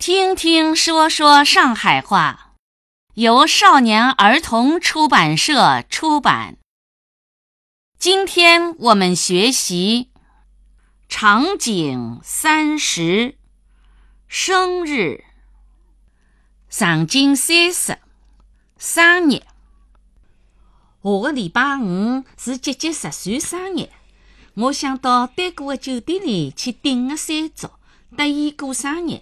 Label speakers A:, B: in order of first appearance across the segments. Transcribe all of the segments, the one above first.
A: 听听说说上海话，由少年儿童出版社出版。今天我们学习场景三十，生日。场景三十，生日。下个礼拜五是姐姐十岁生日，我想到对过的酒店里去订个山桌，搭伊过生日。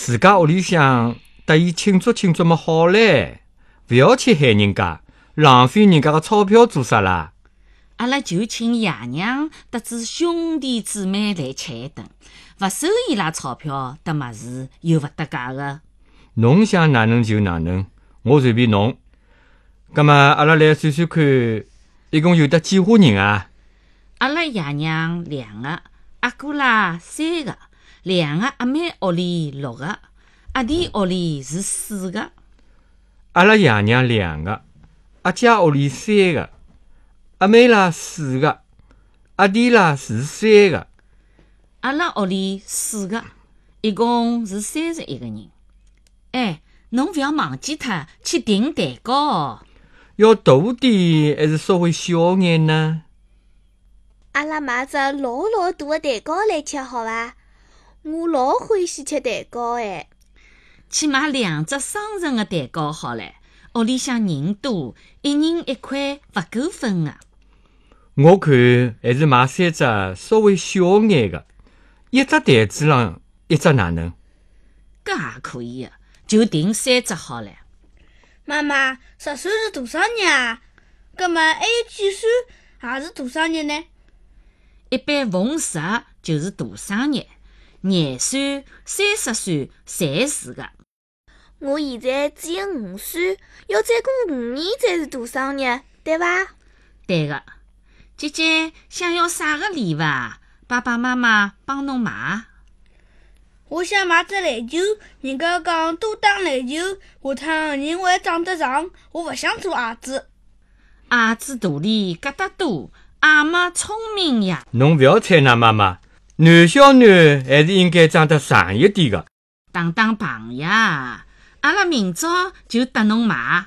B: 自家屋里向搭伊庆祝庆祝么好唻，勿要去害人家，浪费人家个钞票做啥啦？
A: 阿拉就请爷娘搭子兄弟姊妹来吃一顿，勿收伊拉钞票，搭么事又勿搭界个。
B: 侬想哪能就哪能，我随便侬。葛么阿拉来算算看，一共有得几户人啊？
A: 阿拉爷娘两个，阿哥啦三个，两个阿妹屋里六个，阿弟屋里是四个。
B: 阿拉爷娘两个，阿姐屋里三个，阿妹啦四个，阿弟啦是三个。
A: 阿拉屋里四个，一共是三十一个人。哎，侬勿要忘记脱去订蛋糕哦。
B: 要大点还是稍微小眼呢？
C: 阿拉买只老老大的蛋糕来吃好伐？我老欢喜吃蛋糕哎。
A: 去买两只双层的蛋糕好唻。屋里向人多，一人一块勿够分的。
B: 我看还是买三只稍微小眼的，一只台子上一只哪能？
A: 搿也可以的，就订三只好唻。
D: 妈妈，十岁是多少日啊？葛末还有几岁也是大生日呢？
A: 一般逢十就是大生日，廿岁、三十岁侪是个。
C: 我现在只有五岁，要再过五年才是大生日，对伐？
A: 对个，姐姐想要啥个礼物啊？爸爸妈妈帮侬买。
D: 我想买只篮球，人家讲多打篮球，下趟人会长得长。我勿想做矮子。
A: 矮子肚里疙瘩多，矮么聪明呀。
B: 侬勿要睬㑚妈妈，男小囡还是应该长得长一点的。
A: 当当朋呀，阿拉明朝就搭侬买。